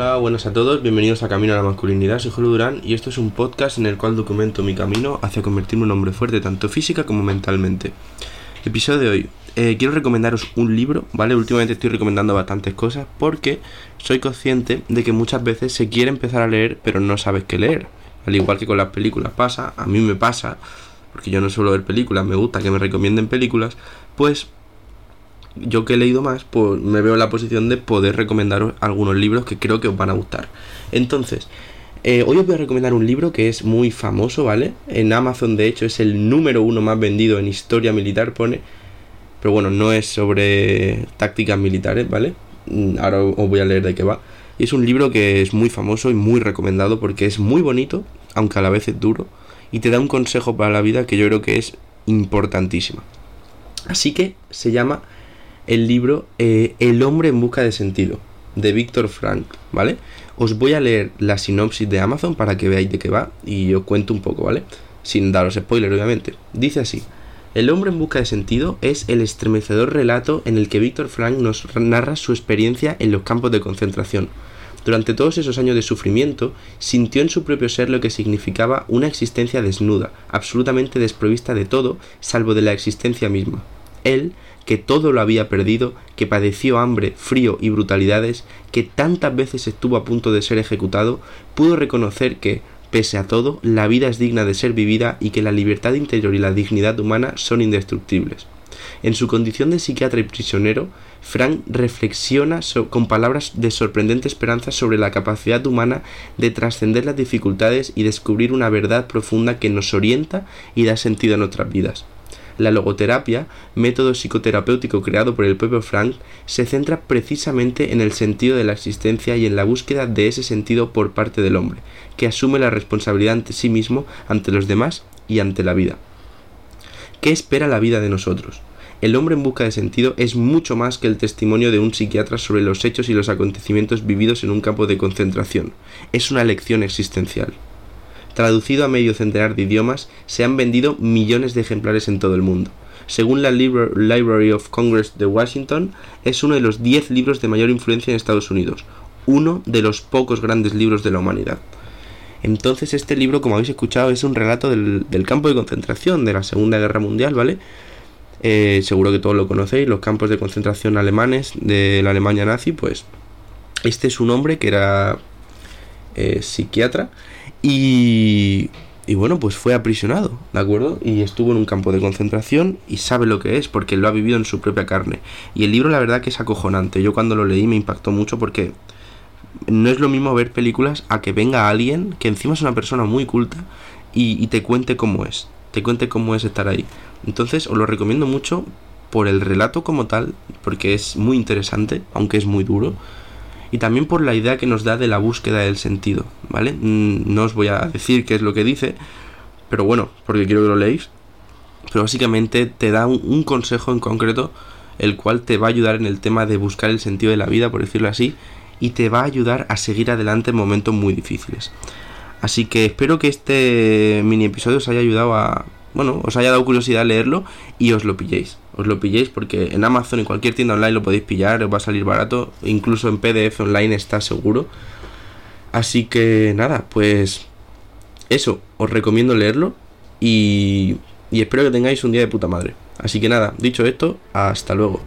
Hola, buenas a todos, bienvenidos a Camino a la Masculinidad, soy Julio Durán y esto es un podcast en el cual documento mi camino hacia convertirme en un hombre fuerte tanto física como mentalmente. Episodio de hoy, eh, quiero recomendaros un libro, ¿vale? Últimamente estoy recomendando bastantes cosas porque soy consciente de que muchas veces se quiere empezar a leer pero no sabes qué leer. Al igual que con las películas pasa, a mí me pasa, porque yo no suelo ver películas, me gusta que me recomienden películas, pues yo que he leído más, pues me veo en la posición de poder recomendaros algunos libros que creo que os van a gustar. Entonces, eh, hoy os voy a recomendar un libro que es muy famoso, ¿vale? En Amazon, de hecho, es el número uno más vendido en historia militar, pone. Pero bueno, no es sobre tácticas militares, ¿vale? Mm, ahora os voy a leer de qué va. Y es un libro que es muy famoso y muy recomendado porque es muy bonito, aunque a la vez es duro, y te da un consejo para la vida que yo creo que es importantísimo. Así que se llama el libro eh, El hombre en busca de sentido, de Víctor Frank, ¿vale? Os voy a leer la sinopsis de Amazon para que veáis de qué va y os cuento un poco, ¿vale? Sin daros spoiler, obviamente. Dice así. El hombre en busca de sentido es el estremecedor relato en el que Víctor Frank nos narra su experiencia en los campos de concentración. Durante todos esos años de sufrimiento, sintió en su propio ser lo que significaba una existencia desnuda, absolutamente desprovista de todo, salvo de la existencia misma. Él que todo lo había perdido, que padeció hambre, frío y brutalidades, que tantas veces estuvo a punto de ser ejecutado, pudo reconocer que, pese a todo, la vida es digna de ser vivida y que la libertad interior y la dignidad humana son indestructibles. En su condición de psiquiatra y prisionero, Frank reflexiona con palabras de sorprendente esperanza sobre la capacidad humana de trascender las dificultades y descubrir una verdad profunda que nos orienta y da sentido a nuestras vidas. La logoterapia, método psicoterapéutico creado por el propio Frank, se centra precisamente en el sentido de la existencia y en la búsqueda de ese sentido por parte del hombre, que asume la responsabilidad ante sí mismo, ante los demás y ante la vida. ¿Qué espera la vida de nosotros? El hombre en busca de sentido es mucho más que el testimonio de un psiquiatra sobre los hechos y los acontecimientos vividos en un campo de concentración. Es una lección existencial. Traducido a medio centenar de idiomas, se han vendido millones de ejemplares en todo el mundo. Según la Library of Congress de Washington, es uno de los 10 libros de mayor influencia en Estados Unidos, uno de los pocos grandes libros de la humanidad. Entonces este libro, como habéis escuchado, es un relato del, campo de concentración de la Segunda Guerra Mundial, ¿vale? Eh, seguro que todos lo conocéis, los campos de concentración alemanes de la Alemania nazi, pues este es un hombre que era eh, psiquiatra y, y bueno, pues fue aprisionado, ¿de acuerdo? Y estuvo en un campo de concentración y sabe lo que es porque lo ha vivido en su propia carne. Y el libro la verdad que es acojonante. Yo cuando lo leí me impactó mucho porque no es lo mismo ver películas a que venga alguien que encima es una persona muy culta y, y te cuente cómo es. Te cuente cómo es estar ahí. Entonces os lo recomiendo mucho por el relato como tal, porque es muy interesante, aunque es muy duro y también por la idea que nos da de la búsqueda del sentido, ¿vale? Mm, no os voy a decir qué es lo que dice, pero bueno, porque quiero que lo leáis. Pero básicamente te da un, consejo en concreto, el cual te va a ayudar en el tema de buscar el sentido de la vida, por decirlo así, y te va a ayudar a seguir adelante en momentos muy difíciles. Así que espero que este mini episodio os haya ayudado a, bueno, os haya dado curiosidad leerlo y os lo pilléis. Os lo pilléis porque en Amazon, en cualquier tienda online lo podéis pillar, os va a salir barato, incluso en PDF online está seguro. Así que nada, pues eso, os recomiendo leerlo y, y espero que tengáis un día de puta madre. Así que nada, dicho esto, hasta luego.